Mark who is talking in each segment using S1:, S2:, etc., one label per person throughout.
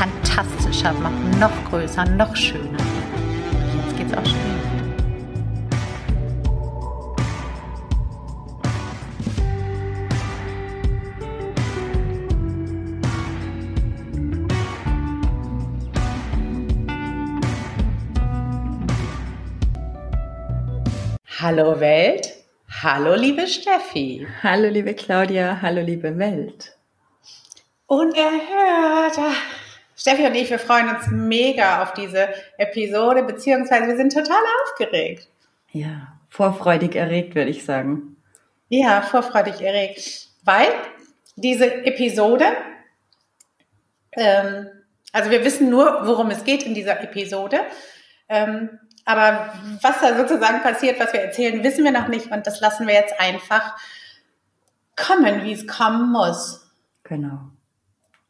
S1: fantastischer machen, noch größer, noch schöner. Jetzt geht's auch schon. Hallo Welt, hallo liebe Steffi.
S2: Hallo liebe Claudia, hallo liebe Welt.
S1: Unerhört. Steffi und ich, wir freuen uns mega auf diese Episode, beziehungsweise wir sind total aufgeregt.
S2: Ja, vorfreudig erregt, würde ich sagen.
S1: Ja, vorfreudig erregt, weil diese Episode, ähm, also wir wissen nur, worum es geht in dieser Episode. Ähm, aber was da sozusagen passiert, was wir erzählen, wissen wir noch nicht und das lassen wir jetzt einfach kommen, wie es kommen muss.
S2: Genau.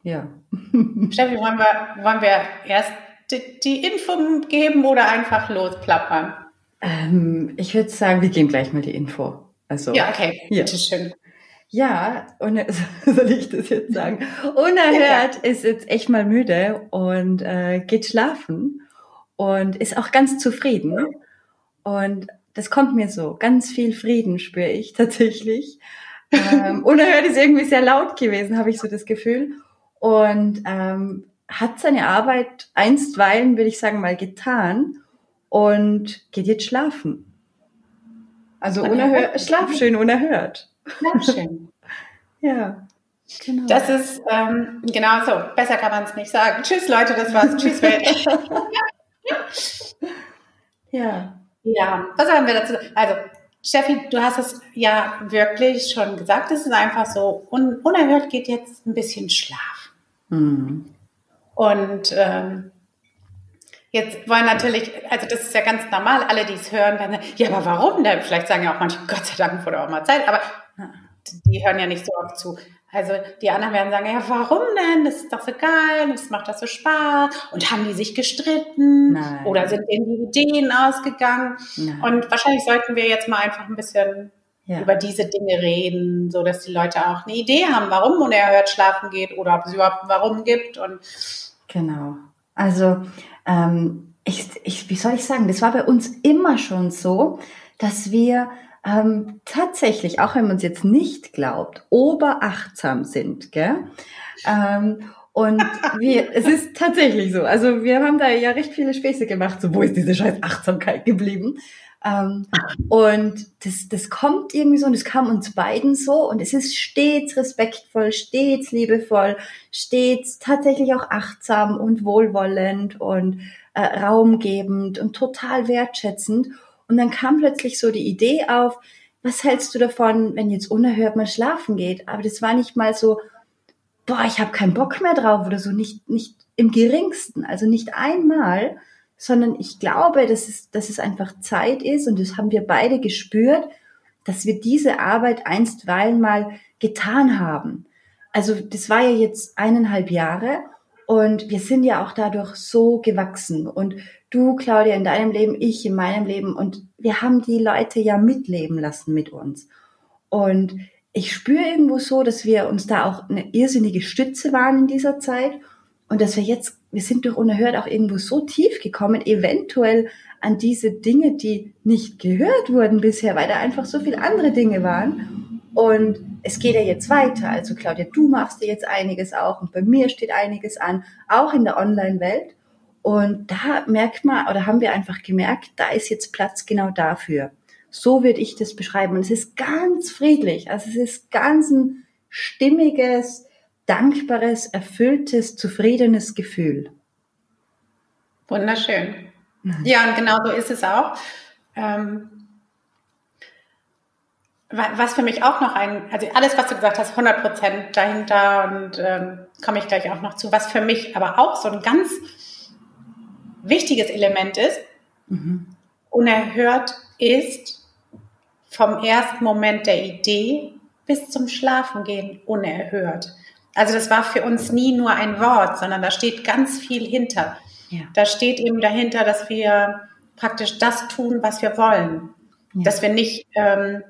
S2: Ja.
S1: Steffi, wollen wir, wollen wir erst die, die Info geben oder einfach losplappern?
S2: Ähm, ich würde sagen, wir geben gleich mal die Info.
S1: Also, ja, okay. Ja. Bitteschön.
S2: Ja, und soll ich das jetzt sagen? Unerhört ja. ist jetzt echt mal müde und äh, geht schlafen und ist auch ganz zufrieden. Und das kommt mir so. Ganz viel Frieden spüre ich tatsächlich. ähm, unerhört ist irgendwie sehr laut gewesen, habe ich so das Gefühl. Und ähm, hat seine Arbeit einstweilen, würde ich sagen, mal getan und geht jetzt schlafen. Also unerhört, schlaf schön unerhört.
S1: Schlaf schön.
S2: ja.
S1: Genau. Das ist ähm, genau so. Besser kann man es nicht sagen. Tschüss, Leute, das war's. Tschüss, Welt.
S2: ja.
S1: Ja, was haben wir dazu? Also, Steffi, du hast es ja wirklich schon gesagt. Es ist einfach so, un unerhört geht jetzt ein bisschen Schlaf. Mhm. Und ähm, jetzt wollen natürlich, also das ist ja ganz normal, alle, die es hören, werden sagen, ja, aber warum denn? Vielleicht sagen ja auch manche, Gott sei Dank wurde auch mal Zeit, aber die hören ja nicht so oft zu. Also die anderen werden sagen, ja, warum denn? Das ist doch so geil, das macht doch so Spaß. Und haben die sich gestritten? Nein. Oder sind denen die Ideen ausgegangen? Nein. Und wahrscheinlich sollten wir jetzt mal einfach ein bisschen ja. über diese Dinge reden, so dass die Leute auch eine Idee haben, warum unerhört schlafen geht oder ob es überhaupt warum gibt. Und
S2: genau. Also ähm, ich, ich, wie soll ich sagen, das war bei uns immer schon so, dass wir ähm, tatsächlich, auch wenn man es jetzt nicht glaubt, oberachtsam sind, gell? Ähm, und wir, es ist tatsächlich so. Also wir haben da ja recht viele Späße gemacht. So, wo ist diese scheiß Achtsamkeit geblieben? Ähm, und das, das kommt irgendwie so und es kam uns beiden so und es ist stets respektvoll, stets liebevoll, stets tatsächlich auch achtsam und wohlwollend und äh, raumgebend und total wertschätzend. Und dann kam plötzlich so die Idee auf, was hältst du davon, wenn jetzt unerhört mal schlafen geht? Aber das war nicht mal so, boah, ich habe keinen Bock mehr drauf oder so, nicht, nicht im geringsten, also nicht einmal, sondern ich glaube, dass es, dass es einfach Zeit ist und das haben wir beide gespürt, dass wir diese Arbeit einstweilen mal getan haben. Also das war ja jetzt eineinhalb Jahre und wir sind ja auch dadurch so gewachsen. Und du, Claudia, in deinem Leben, ich in meinem Leben. Und wir haben die Leute ja mitleben lassen mit uns. Und ich spüre irgendwo so, dass wir uns da auch eine irrsinnige Stütze waren in dieser Zeit. Und dass wir jetzt, wir sind durch unerhört auch irgendwo so tief gekommen, eventuell an diese Dinge, die nicht gehört wurden bisher, weil da einfach so viele andere Dinge waren. Und es geht ja jetzt weiter. Also Claudia, du machst dir jetzt einiges auch und bei mir steht einiges an, auch in der Online-Welt. Und da merkt man oder haben wir einfach gemerkt, da ist jetzt Platz genau dafür. So würde ich das beschreiben. Und es ist ganz friedlich. Also es ist ganz ein stimmiges, dankbares, erfülltes, zufriedenes Gefühl.
S1: Wunderschön. Ja, und genau so ist es auch. Ähm was für mich auch noch ein, also alles, was du gesagt hast, 100 Prozent dahinter und ähm, komme ich gleich auch noch zu, was für mich aber auch so ein ganz wichtiges Element ist, mhm. unerhört ist vom ersten Moment der Idee bis zum Schlafengehen unerhört. Also das war für uns nie nur ein Wort, sondern da steht ganz viel hinter. Ja. Da steht eben dahinter, dass wir praktisch das tun, was wir wollen. Ja. Dass wir nicht ähm,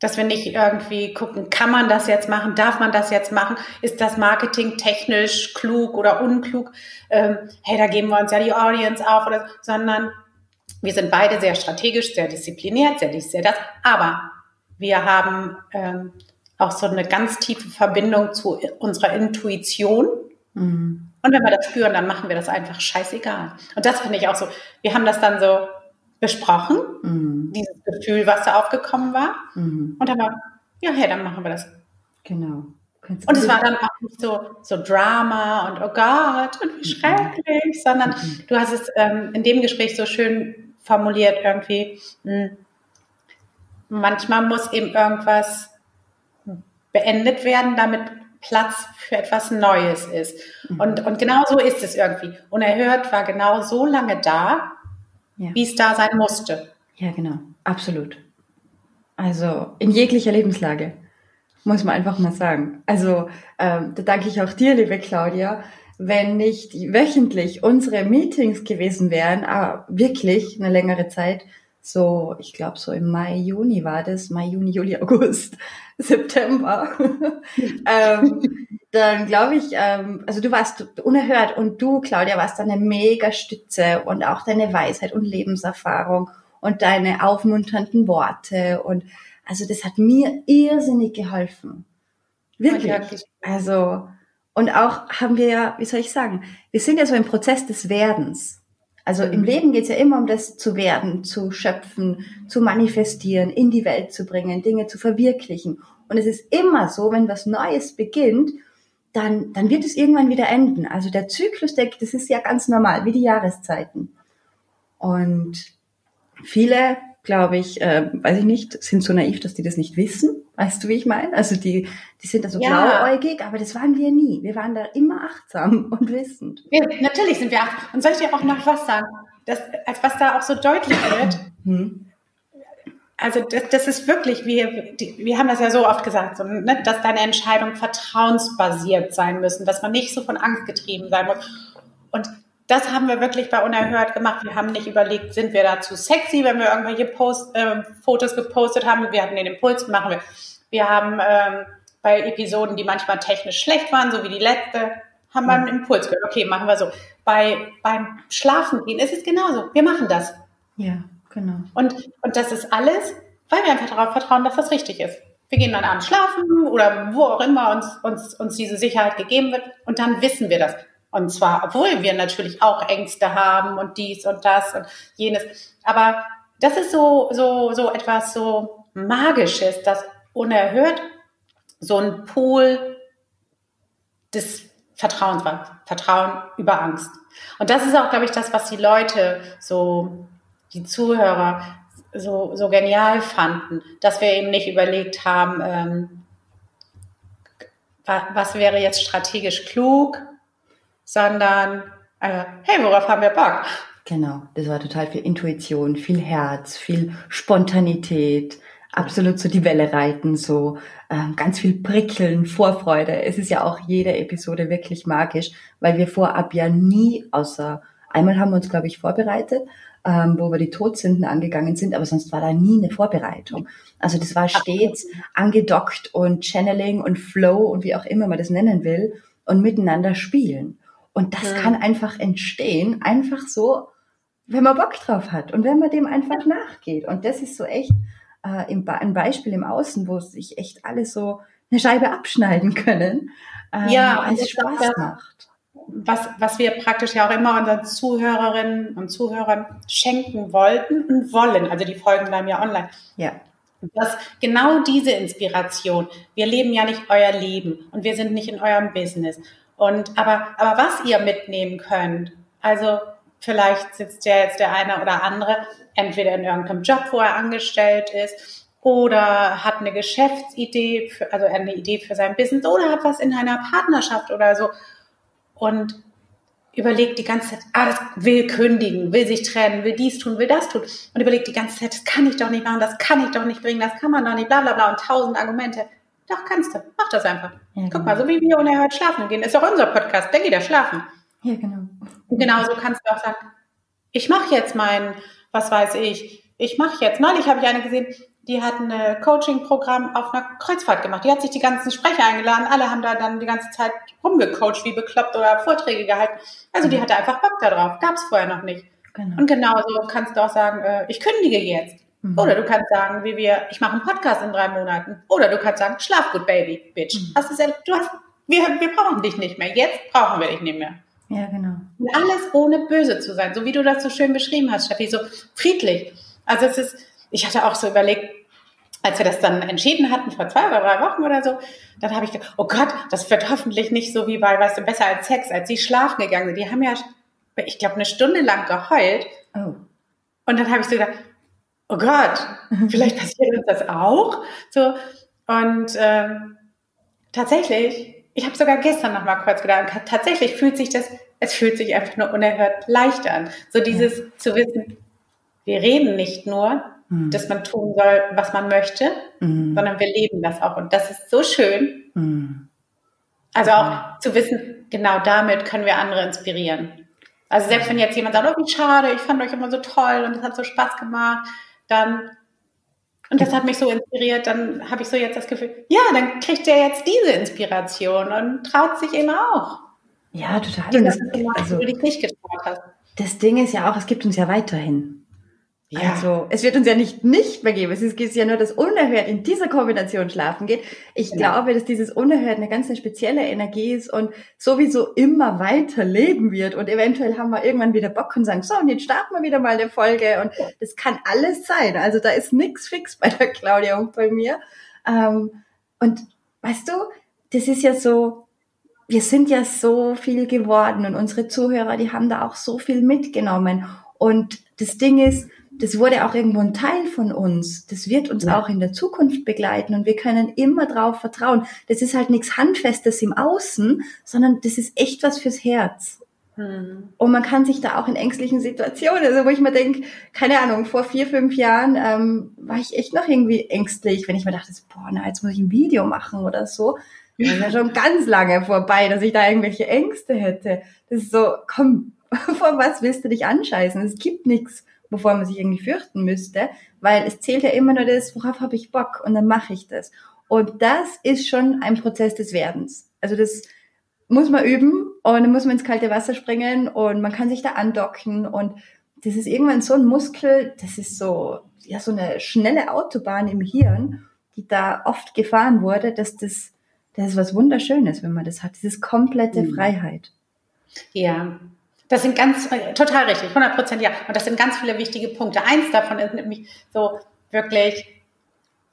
S1: dass wir nicht irgendwie gucken, kann man das jetzt machen, darf man das jetzt machen, ist das Marketing technisch klug oder unklug, ähm, hey, da geben wir uns ja die Audience auf, oder, sondern wir sind beide sehr strategisch, sehr diszipliniert, sehr dies, sehr das, aber wir haben ähm, auch so eine ganz tiefe Verbindung zu unserer Intuition. Mhm. Und wenn wir das spüren, dann machen wir das einfach scheißegal. Und das finde ich auch so. Wir haben das dann so besprochen, mhm. dieses Gefühl, was da aufgekommen war. Mhm. Und dann war, ja, hey, dann machen wir das.
S2: Genau.
S1: Und es war dann auch nicht so, so Drama und oh Gott und wie mhm. schrecklich, sondern mhm. du hast es ähm, in dem Gespräch so schön formuliert irgendwie. Mh, hm, manchmal muss eben irgendwas beendet werden, damit Platz für etwas Neues ist. Mhm. Und, und genau so ist es irgendwie. Unerhört war genau so lange da, ja. wie es da sein musste.
S2: Ja, genau. Absolut. Also in jeglicher Lebenslage, muss man einfach mal sagen. Also ähm, da danke ich auch dir, liebe Claudia. Wenn nicht wöchentlich unsere Meetings gewesen wären, aber wirklich eine längere Zeit, so, ich glaube, so im Mai, Juni war das, Mai, Juni, Juli, August, September, ähm, dann glaube ich, ähm, also du warst unerhört und du, Claudia, warst eine mega Stütze und auch deine Weisheit und Lebenserfahrung und deine aufmunternden Worte und also das hat mir irrsinnig geholfen. Wirklich. Also, und auch haben wir ja, wie soll ich sagen, wir sind ja so im Prozess des Werdens. Also im mhm. Leben geht es ja immer um das zu werden, zu schöpfen, zu manifestieren, in die Welt zu bringen, Dinge zu verwirklichen. Und es ist immer so, wenn was Neues beginnt, dann, dann wird es irgendwann wieder enden. Also der Zyklus, der, das ist ja ganz normal, wie die Jahreszeiten. Und viele, glaube ich, äh, weiß ich nicht, sind so naiv, dass die das nicht wissen. Weißt du, wie ich meine? Also die, die sind da so ja. blauäugig, aber das waren wir nie. Wir waren da immer achtsam und wissend.
S1: Ja, natürlich sind wir achtsam. Und soll ich dir auch noch was sagen? Das, als was da auch so deutlich wird, hm. also das, das, ist wirklich, wir, wir haben das ja so oft gesagt, so, ne, dass deine Entscheidungen vertrauensbasiert sein müssen, dass man nicht so von Angst getrieben sein muss. Und das haben wir wirklich bei Unerhört gemacht. Wir haben nicht überlegt, sind wir da zu sexy, wenn wir irgendwelche Post, äh, Fotos gepostet haben. Wir hatten den Impuls, machen wir. Wir haben ähm, bei Episoden, die manchmal technisch schlecht waren, so wie die letzte, haben wir einen Impuls gehört. Okay, machen wir so. Bei, beim Schlafen gehen ist es genauso. Wir machen das.
S2: Ja, genau.
S1: Und, und das ist alles, weil wir einfach darauf vertrauen, dass das richtig ist. Wir gehen dann abends schlafen oder wo auch immer uns, uns, uns diese Sicherheit gegeben wird und dann wissen wir das. Und zwar, obwohl wir natürlich auch Ängste haben und dies und das und jenes. Aber das ist so, so, so etwas so Magisches, das unerhört so ein Pool des Vertrauens war. Vertrauen über Angst. Und das ist auch, glaube ich, das, was die Leute so, die Zuhörer so, so genial fanden, dass wir eben nicht überlegt haben, ähm, was wäre jetzt strategisch klug, sondern äh, hey, worauf haben wir Bock?
S2: Genau, das war total viel Intuition, viel Herz, viel Spontanität, absolut so die Welle reiten, so äh, ganz viel Prickeln, Vorfreude. Es ist ja auch jede Episode wirklich magisch, weil wir vorab ja nie außer einmal haben wir uns, glaube ich, vorbereitet, ähm, wo wir die Todsünden angegangen sind, aber sonst war da nie eine Vorbereitung. Also das war stets angedockt und Channeling und Flow und wie auch immer man das nennen will und miteinander spielen. Und das ja. kann einfach entstehen, einfach so, wenn man Bock drauf hat und wenn man dem einfach nachgeht. Und das ist so echt äh, im, ein Beispiel im Außen, wo sich echt alle so eine Scheibe abschneiden können,
S1: ähm, ja, und es Spaß das, macht. Was, was wir praktisch ja auch immer unseren Zuhörerinnen und Zuhörern schenken wollten und wollen. Also die Folgen bleiben ja online.
S2: Ja.
S1: Das, genau diese Inspiration. Wir leben ja nicht euer Leben und wir sind nicht in eurem Business. Und aber, aber was ihr mitnehmen könnt, also vielleicht sitzt ja jetzt der eine oder andere entweder in irgendeinem Job, wo er angestellt ist, oder hat eine Geschäftsidee, für, also eine Idee für sein Business oder hat was in einer Partnerschaft oder so und überlegt die ganze Zeit, ah, das will kündigen, will sich trennen, will dies tun, will das tun und überlegt die ganze Zeit, das kann ich doch nicht machen, das kann ich doch nicht bringen, das kann man doch nicht, bla bla bla und tausend Argumente. Doch, kannst du. Mach das einfach. Ja, Guck genau. mal, so wie wir unerhört schlafen gehen, ist auch unser Podcast, der geht ja schlafen.
S2: Ja, genau.
S1: Und genauso kannst du auch sagen, ich mache jetzt mein, was weiß ich, ich mache jetzt, neulich habe ich eine gesehen, die hat ein Coaching-Programm auf einer Kreuzfahrt gemacht. Die hat sich die ganzen Sprecher eingeladen. Alle haben da dann die ganze Zeit rumgecoacht, wie bekloppt oder Vorträge gehalten. Also die hatte einfach Bock darauf. Gab es vorher noch nicht. Genau. Und genauso kannst du auch sagen, äh, ich kündige jetzt. Mhm. Oder du kannst sagen, wie wir, ich mache einen Podcast in drei Monaten. Oder du kannst sagen, schlaf gut, Baby, Bitch. Mhm. Hast du, du hast, wir, wir brauchen dich nicht mehr. Jetzt brauchen wir dich nicht mehr.
S2: Ja, genau.
S1: Und alles ohne böse zu sein, so wie du das so schön beschrieben hast, Steffi, so friedlich. Also es ist, ich hatte auch so überlegt, als wir das dann entschieden hatten, vor zwei oder drei Wochen oder so, dann habe ich gedacht, oh Gott, das wird hoffentlich nicht so wie bei, weißt du, besser als Sex, als sie schlafen gegangen sind. Die haben ja, ich glaube, eine Stunde lang geheult. Oh. Und dann habe ich so gedacht, oh Gott, vielleicht passiert uns das auch. So, und ähm, tatsächlich, ich habe sogar gestern noch mal kurz gedacht, tatsächlich fühlt sich das, es fühlt sich einfach nur unerhört leicht an. So dieses ja. zu wissen, wir reden nicht nur, mhm. dass man tun soll, was man möchte, mhm. sondern wir leben das auch. Und das ist so schön. Mhm. Also auch zu wissen, genau damit können wir andere inspirieren. Also selbst wenn jetzt jemand sagt, oh, wie schade, ich fand euch immer so toll und es hat so Spaß gemacht, dann und das hat mich so inspiriert, dann habe ich so jetzt das Gefühl, ja, dann kriegt er jetzt diese Inspiration und traut sich eben auch.
S2: Ja, total. Und das, also, du dich nicht getraut hast. Das Ding ist ja auch, es gibt uns ja weiterhin. Ja. Also, es wird uns ja nicht nicht mehr geben. Es ist ja nur, dass unerhört in dieser Kombination schlafen geht. Ich genau. glaube, dass dieses unerhört eine ganz spezielle Energie ist und sowieso immer weiter leben wird. Und eventuell haben wir irgendwann wieder Bock und sagen, so, und jetzt starten wir wieder mal eine Folge. Und das kann alles sein. Also, da ist nichts fix bei der Claudia und bei mir. Ähm, und weißt du, das ist ja so, wir sind ja so viel geworden und unsere Zuhörer, die haben da auch so viel mitgenommen. Und das Ding ist, das wurde auch irgendwo ein Teil von uns. Das wird uns ja. auch in der Zukunft begleiten und wir können immer drauf vertrauen. Das ist halt nichts Handfestes im Außen, sondern das ist echt was fürs Herz. Hm. Und man kann sich da auch in ängstlichen Situationen, also wo ich mir denke, keine Ahnung, vor vier, fünf Jahren ähm, war ich echt noch irgendwie ängstlich, wenn ich mir dachte, boah, na, jetzt muss ich ein Video machen oder so. Das ist ja schon ganz lange vorbei, dass ich da irgendwelche Ängste hätte. Das ist so, komm, vor was willst du dich anscheißen? Es gibt nichts bevor man sich irgendwie fürchten müsste, weil es zählt ja immer nur das, worauf habe ich Bock und dann mache ich das. Und das ist schon ein Prozess des Werdens. Also das muss man üben und dann muss man ins kalte Wasser springen und man kann sich da andocken und das ist irgendwann so ein Muskel, das ist so, ja, so eine schnelle Autobahn im Hirn, die da oft gefahren wurde, dass das, das ist was Wunderschönes, wenn man das hat, dieses komplette mhm. Freiheit.
S1: Ja, das sind ganz, total richtig, 100 Prozent ja. Und das sind ganz viele wichtige Punkte. Eins davon ist nämlich so wirklich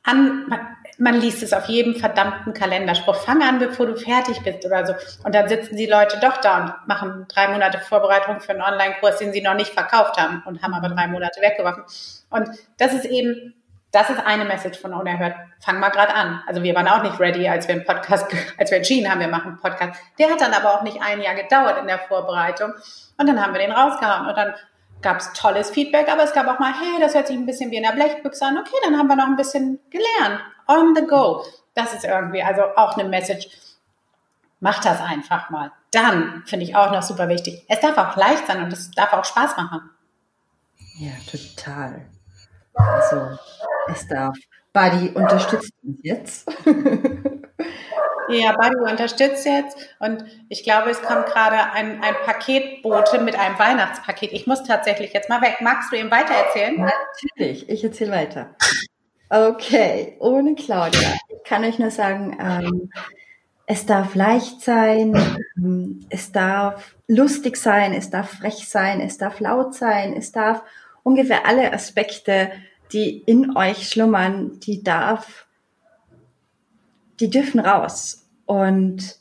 S1: an, man, man liest es auf jedem verdammten Kalenderspruch. Fang an, bevor du fertig bist oder so. Und dann sitzen die Leute doch da und machen drei Monate Vorbereitung für einen Online-Kurs, den sie noch nicht verkauft haben und haben aber drei Monate weggeworfen. Und das ist eben das ist eine Message von Unerhört. Fang mal gerade an. Also wir waren auch nicht ready, als wir einen Podcast, als wir entschieden haben, wir machen einen Podcast. Der hat dann aber auch nicht ein Jahr gedauert in der Vorbereitung. Und dann haben wir den rausgehauen und dann gab es tolles Feedback, aber es gab auch mal, hey, das hört sich ein bisschen wie in der Blechbüchse an. Okay, dann haben wir noch ein bisschen gelernt. On the go. Das ist irgendwie also auch eine Message. Mach das einfach mal. Dann finde ich auch noch super wichtig. Es darf auch leicht sein und es darf auch Spaß machen.
S2: Ja, total. Also, es darf. Buddy unterstützt uns jetzt.
S1: Ja, Buddy unterstützt jetzt und ich glaube, es kommt gerade ein, ein Paketbote mit einem Weihnachtspaket. Ich muss tatsächlich jetzt mal weg. Magst du ihm weitererzählen?
S2: Natürlich, ich erzähle weiter. Okay, ohne Claudia. Ich kann euch nur sagen, ähm, es darf leicht sein, ähm, es darf lustig sein, es darf frech sein, es darf laut sein, es darf ungefähr alle Aspekte die in euch schlummern, die darf, die dürfen raus. Und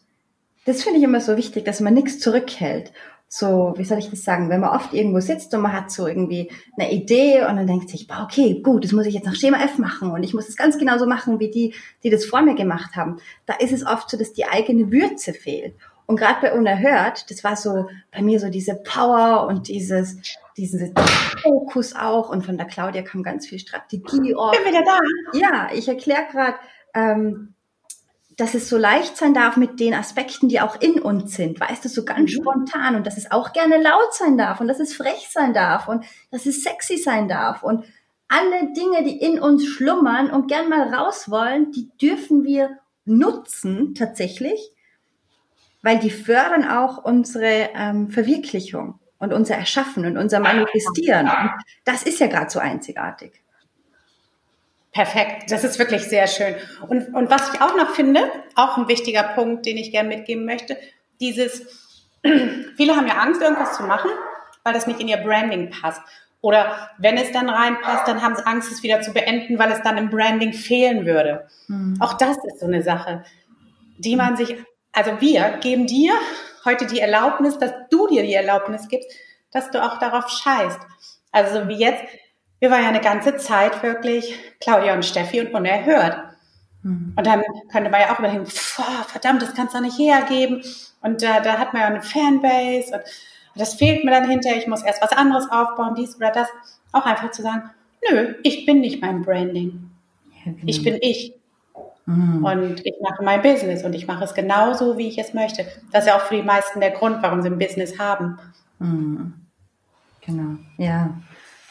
S2: das finde ich immer so wichtig, dass man nichts zurückhält, so, wie soll ich das sagen, wenn man oft irgendwo sitzt und man hat so irgendwie eine Idee und dann denkt sich, okay, gut, das muss ich jetzt nach Schema F machen und ich muss es ganz genauso machen wie die, die das vor mir gemacht haben. Da ist es oft so, dass die eigene Würze fehlt. Und gerade bei Unerhört, das war so bei mir so diese Power und dieses, dieses Fokus auch. Und von der Claudia kam ganz viel Strategie.
S1: Oh, bin wieder da.
S2: Ja, ich erkläre gerade, ähm, dass es so leicht sein darf mit den Aspekten, die auch in uns sind, weißt du, so ganz mhm. spontan und dass es auch gerne laut sein darf und dass es frech sein darf und dass es sexy sein darf und alle Dinge, die in uns schlummern und gern mal raus wollen, die dürfen wir nutzen tatsächlich, weil die fördern auch unsere ähm, Verwirklichung und unser Erschaffen und unser Manifestieren. Und das ist ja gerade so einzigartig.
S1: Perfekt, das ist wirklich sehr schön. Und, und was ich auch noch finde, auch ein wichtiger Punkt, den ich gerne mitgeben möchte, dieses, viele haben ja Angst, irgendwas zu machen, weil das nicht in ihr Branding passt. Oder wenn es dann reinpasst, dann haben sie Angst, es wieder zu beenden, weil es dann im Branding fehlen würde. Mhm. Auch das ist so eine Sache, die man sich, also wir geben dir heute die Erlaubnis, dass du dir die Erlaubnis gibst, dass du auch darauf scheißt. Also so wie jetzt, wir waren ja eine ganze Zeit wirklich Claudia und Steffi und unerhört. Mhm. Und dann könnte man ja auch überlegen, verdammt, das kannst du nicht hergeben. Und äh, da hat man ja eine Fanbase und das fehlt mir dann hinterher, ich muss erst was anderes aufbauen, dies oder das. Auch einfach zu sagen, nö, ich bin nicht mein Branding. Ja, genau. Ich bin ich. Mhm. Und ich mache mein Business und ich mache es genauso, wie ich es möchte. Das ist ja auch für die meisten der Grund, warum sie ein Business haben.
S2: Mhm. Genau, ja.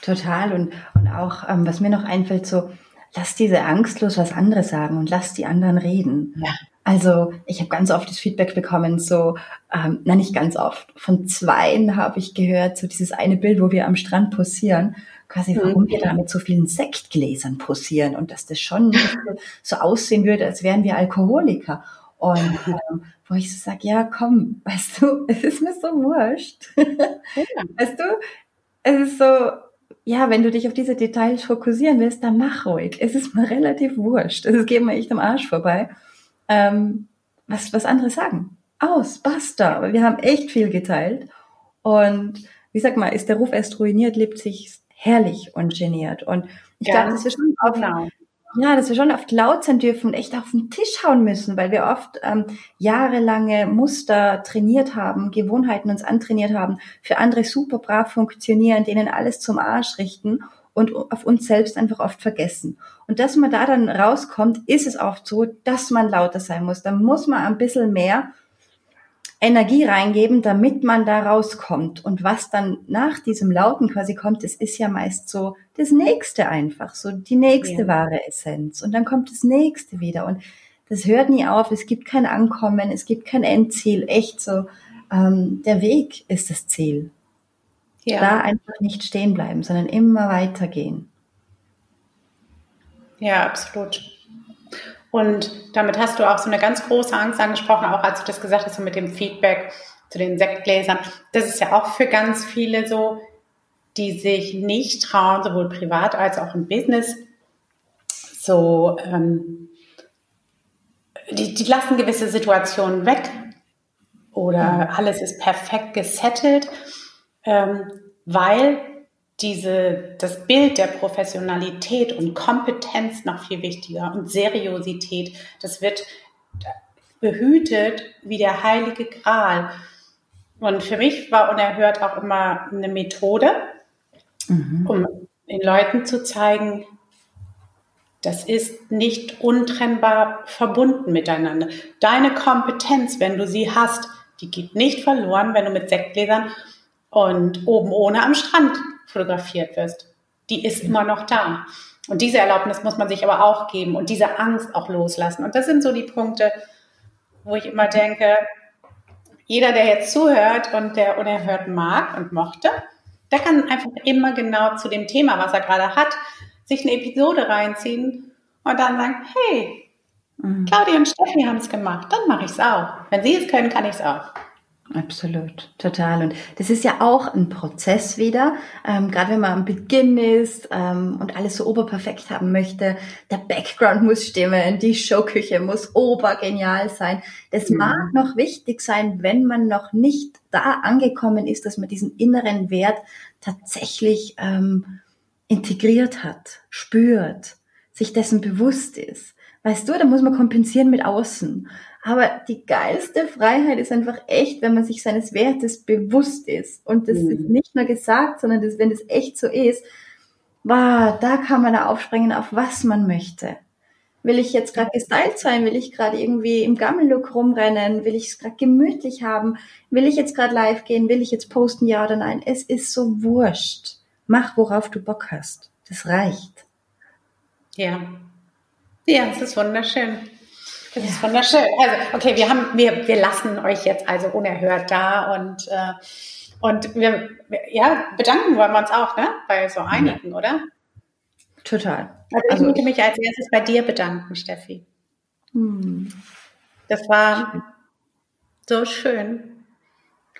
S2: Total. Und, und auch, ähm, was mir noch einfällt, so, lass diese Angst los, was andere sagen und lass die anderen reden. Ja. Also ich habe ganz oft das Feedback bekommen, so, ähm, na nicht ganz oft, von zweien habe ich gehört, so dieses eine Bild, wo wir am Strand posieren, quasi, mhm. warum mhm. wir da mit so vielen Sektgläsern posieren und dass das schon so aussehen würde, als wären wir Alkoholiker. Und ähm, wo ich so sage, ja, komm, weißt du, es ist mir so wurscht. Ja. Weißt du, es ist so, ja, wenn du dich auf diese Details fokussieren willst, dann mach ruhig. Es ist mir relativ wurscht. Es geht mir echt am Arsch vorbei. Ähm, was, was andere sagen. Aus, basta. Aber wir haben echt viel geteilt. Und wie sag mal, ist der Ruf erst ruiniert, lebt sich herrlich und geniert. Und ich ja, glaube, das ist schon auch, genau ja, dass wir schon oft laut sein dürfen und echt auf den Tisch hauen müssen, weil wir oft ähm, jahrelange Muster trainiert haben, Gewohnheiten uns antrainiert haben, für andere super brav funktionieren, denen alles zum Arsch richten und auf uns selbst einfach oft vergessen. Und dass man da dann rauskommt, ist es oft so, dass man lauter sein muss. Da muss man ein bisschen mehr Energie reingeben, damit man da rauskommt. Und was dann nach diesem Lauten quasi kommt, es ist ja meist so das nächste einfach, so die nächste ja. wahre Essenz. Und dann kommt das nächste wieder. Und das hört nie auf, es gibt kein Ankommen, es gibt kein Endziel. Echt so, ähm, der Weg ist das Ziel. Ja. Da einfach nicht stehen bleiben, sondern immer weitergehen.
S1: Ja, absolut. Und damit hast du auch so eine ganz große Angst angesprochen, auch als du das gesagt hast, so mit dem Feedback zu den Sektgläsern. Das ist ja auch für ganz viele so, die sich nicht trauen, sowohl privat als auch im Business, so, ähm, die, die lassen gewisse Situationen weg oder alles ist perfekt gesettelt, ähm, weil diese, das Bild der Professionalität und Kompetenz noch viel wichtiger und Seriosität, das wird behütet wie der heilige Gral. Und für mich war unerhört auch immer eine Methode, mhm. um den Leuten zu zeigen, das ist nicht untrennbar verbunden miteinander. Deine Kompetenz, wenn du sie hast, die geht nicht verloren, wenn du mit Sektgläsern und oben ohne am Strand fotografiert wirst. Die ist immer noch da. Und diese Erlaubnis muss man sich aber auch geben und diese Angst auch loslassen. Und das sind so die Punkte, wo ich immer denke, jeder, der jetzt zuhört und der unerhört mag und mochte, der kann einfach immer genau zu dem Thema, was er gerade hat, sich eine Episode reinziehen und dann sagen, hey, mhm. Claudia und Steffi haben es gemacht, dann mache ich es auch. Wenn sie es können, kann ich es auch.
S2: Absolut, total. Und das ist ja auch ein Prozess wieder, ähm, gerade wenn man am Beginn ist ähm, und alles so oberperfekt haben möchte. Der Background muss stimmen, die Showküche muss obergenial sein. Das mhm. mag noch wichtig sein, wenn man noch nicht da angekommen ist, dass man diesen inneren Wert tatsächlich ähm, integriert hat, spürt, sich dessen bewusst ist. Weißt du, da muss man kompensieren mit außen. Aber die geilste Freiheit ist einfach echt, wenn man sich seines Wertes bewusst ist. Und das mhm. ist nicht nur gesagt, sondern das, wenn das echt so ist, wow, da kann man da aufspringen, auf was man möchte. Will ich jetzt gerade gestylt sein? Will ich gerade irgendwie im Gammellook rumrennen? Will ich es gerade gemütlich haben? Will ich jetzt gerade live gehen? Will ich jetzt posten, ja oder nein? Es ist so wurscht. Mach, worauf du Bock hast. Das reicht.
S1: Ja. Ja, es ist wunderschön. Das ist wunderschön. Also, okay, wir haben, wir, wir lassen euch jetzt also unerhört da und, äh, und wir, ja, bedanken wollen wir uns auch, ne? Bei so einigen, ja. oder?
S2: Total.
S1: Also, also ich möchte mich als erstes bei dir bedanken, Steffi. Hm. Das war so schön.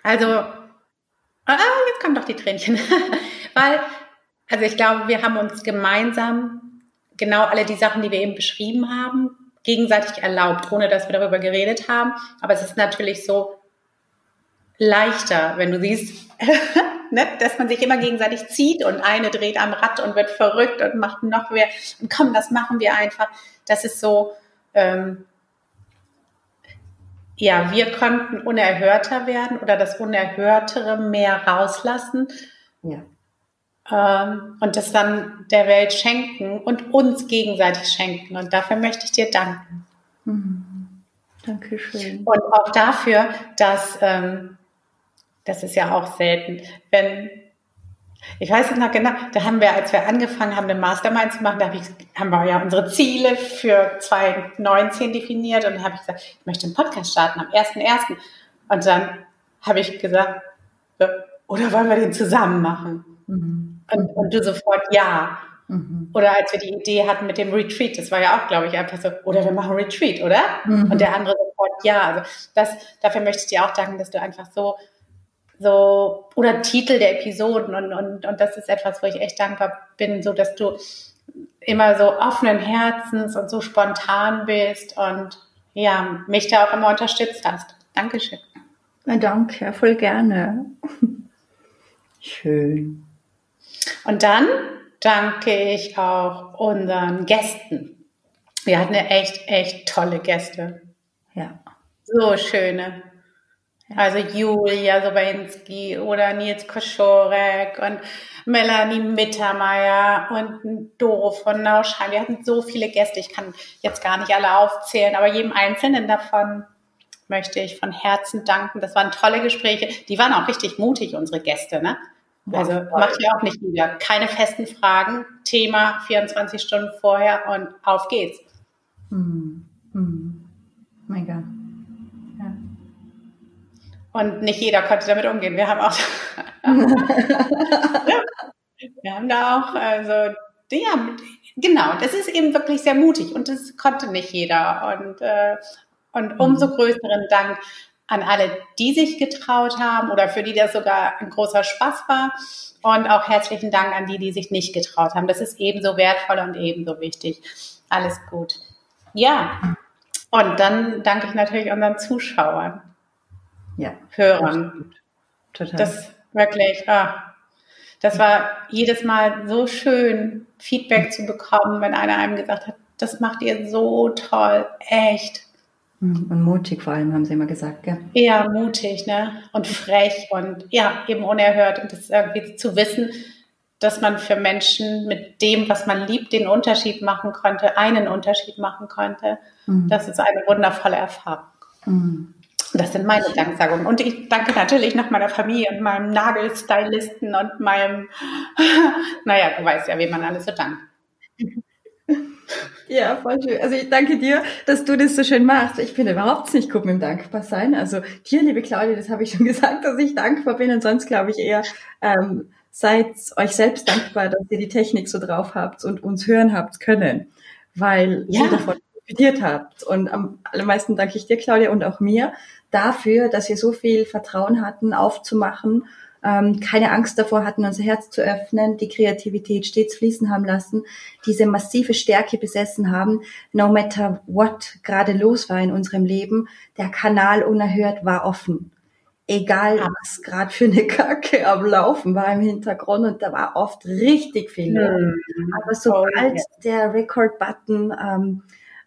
S1: Also, ah, jetzt kommen doch die Tränchen. Weil, also ich glaube, wir haben uns gemeinsam genau alle die Sachen, die wir eben beschrieben haben, gegenseitig erlaubt, ohne dass wir darüber geredet haben. Aber es ist natürlich so leichter, wenn du siehst, ne, dass man sich immer gegenseitig zieht und eine dreht am Rad und wird verrückt und macht noch mehr. Und komm, das machen wir einfach. Das ist so, ähm, ja, wir konnten unerhörter werden oder das Unerhörtere mehr rauslassen. Ja ähm, und das dann der Welt schenken und uns gegenseitig schenken. Und dafür möchte ich dir danken. Mhm.
S2: Dankeschön.
S1: Und auch dafür, dass, ähm, das ist ja auch selten, wenn, ich weiß es noch genau, da haben wir, als wir angefangen haben, den Mastermind zu machen, da hab ich, haben wir ja unsere Ziele für 2019 definiert und da habe ich gesagt, ich möchte einen Podcast starten am 1.1. Und dann habe ich gesagt, oder wollen wir den zusammen machen? Mhm. Und, und du sofort ja. Mhm. Oder als wir die Idee hatten mit dem Retreat, das war ja auch, glaube ich, einfach so, oder wir machen Retreat, oder? Mhm. Und der andere sofort ja. Also das, dafür möchte ich dir auch danken, dass du einfach so, so, oder Titel der Episoden und, und, und das ist etwas, wo ich echt dankbar bin, so dass du immer so offenen Herzens und so spontan bist und ja, mich da auch immer unterstützt hast. Dankeschön.
S2: Na, danke, voll gerne. Schön.
S1: Und dann danke ich auch unseren Gästen. Wir hatten ja echt, echt tolle Gäste. Ja. So schöne. Also Julia Sobainski oder Nils Koschorek und Melanie Mittermeier und Doro von Nauschein. Wir hatten so viele Gäste. Ich kann jetzt gar nicht alle aufzählen, aber jedem Einzelnen davon möchte ich von Herzen danken. Das waren tolle Gespräche. Die waren auch richtig mutig, unsere Gäste. Ne? Also macht ja auch nicht jeder. Keine festen Fragen, Thema 24 Stunden vorher und auf geht's. Hm. Hm. Mega. Ja. Und nicht jeder konnte damit umgehen. Wir haben auch, wir haben da auch, also, ja, genau, das ist eben wirklich sehr mutig und das konnte nicht jeder. Und, äh, und umso hm. größeren Dank an alle, die sich getraut haben oder für die das sogar ein großer Spaß war. Und auch herzlichen Dank an die, die sich nicht getraut haben. Das ist ebenso wertvoll und ebenso wichtig. Alles gut. Ja. Und dann danke ich natürlich unseren Zuschauern. Ja. Hörern. Total. Das wirklich, ah, das war jedes Mal so schön, Feedback zu bekommen, wenn einer einem gesagt hat, das macht ihr so toll, echt.
S2: Mhm. Und mutig vor allem, haben sie immer gesagt, gell?
S1: Ja, mutig, ne? Und frech und ja, eben unerhört. Und das irgendwie zu wissen, dass man für Menschen mit dem, was man liebt, den Unterschied machen konnte, einen Unterschied machen konnte. Mhm. Das ist eine wundervolle Erfahrung. Mhm. Das sind meine Danksagungen. Und ich danke natürlich noch meiner Familie und meinem Nagelstylisten und meinem, naja, du weißt ja, wie man alles so dankt.
S2: Ja, voll schön. Also ich danke dir, dass du das so schön machst. Ich bin überhaupt nicht gut mit dem Dankbarsein. Also dir, liebe Claudia, das habe ich schon gesagt, dass ich dankbar bin. Und sonst glaube ich eher, ähm, seid euch selbst dankbar, dass ihr die Technik so drauf habt und uns hören habt können. Weil ja. jeder von profitiert habt. Und am allermeisten danke ich dir, Claudia, und auch mir dafür, dass wir so viel Vertrauen hatten, aufzumachen, ähm, keine Angst davor hatten, unser Herz zu öffnen, die Kreativität stets fließen haben lassen, diese massive Stärke besessen haben, no matter what gerade los war in unserem Leben, der Kanal unerhört war offen egal was gerade für eine Kacke am Laufen war im Hintergrund und da war oft richtig viel. Mhm. Aber sobald oh, der Record-Button ähm,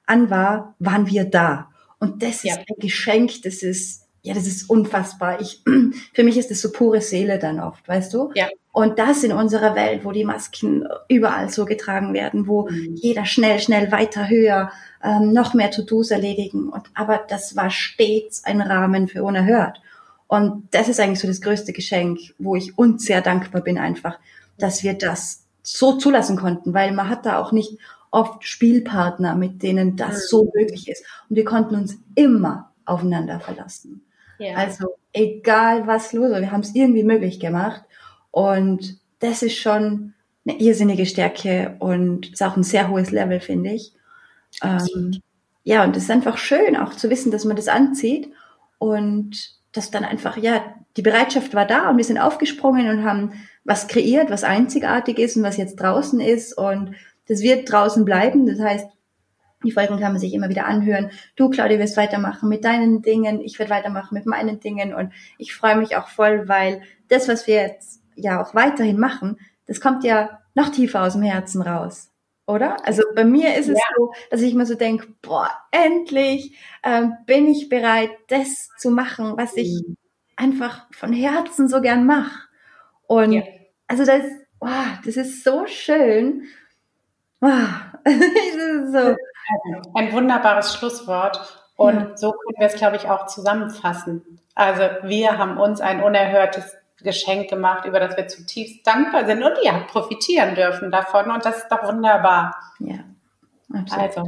S2: an war, waren wir da. Und das ja. ist ein Geschenk, das ist, ja, das ist unfassbar. Ich, für mich ist das so pure Seele dann oft, weißt du? Ja. Und das in unserer Welt, wo die Masken überall so getragen werden, wo mhm. jeder schnell, schnell weiter, höher, ähm, noch mehr To-Dos erledigen. Und, aber das war stets ein Rahmen für unerhört. Und das ist eigentlich so das größte Geschenk, wo ich uns sehr dankbar bin einfach, dass wir das so zulassen konnten, weil man hat da auch nicht oft Spielpartner, mit denen das mhm. so möglich ist. Und wir konnten uns immer aufeinander verlassen. Ja. Also egal was los war, wir haben es irgendwie möglich gemacht. Und das ist schon eine irrsinnige Stärke und ist auch ein sehr hohes Level, finde ich. Ähm, ja, und es ist einfach schön auch zu wissen, dass man das anzieht und dass dann einfach, ja, die Bereitschaft war da und wir sind aufgesprungen und haben was kreiert, was einzigartig ist und was jetzt draußen ist und das wird draußen bleiben. Das heißt, die Folgen kann man sich immer wieder anhören. Du, Claudia, wirst weitermachen mit deinen Dingen, ich werde weitermachen mit meinen Dingen und ich freue mich auch voll, weil das, was wir jetzt ja auch weiterhin machen, das kommt ja noch tiefer aus dem Herzen raus oder? Also bei mir ist es ja. so, dass ich mir so denke, boah, endlich ähm, bin ich bereit, das zu machen, was ich mhm. einfach von Herzen so gern mache. Und ja. also das, wow, das ist so schön.
S1: Wow. so. Ein wunderbares Schlusswort. Und ja. so können wir es, glaube ich, auch zusammenfassen. Also wir haben uns ein unerhörtes Geschenk gemacht, über das wir zutiefst dankbar sind und ihr profitieren dürfen davon und das ist doch wunderbar. Ja, absolut. Also,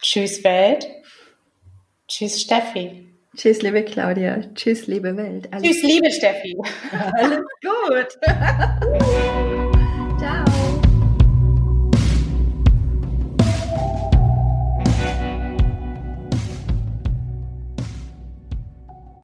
S1: tschüss Welt, tschüss Steffi.
S2: Tschüss, liebe Claudia. Tschüss, liebe Welt.
S1: Alles tschüss, liebe Steffi.
S2: Alles gut.